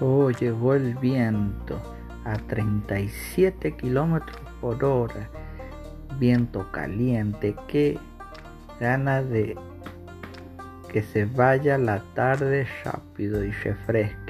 Oh, llegó el viento a 37 kilómetros por hora. Viento caliente. Qué gana de que se vaya la tarde rápido y refresque.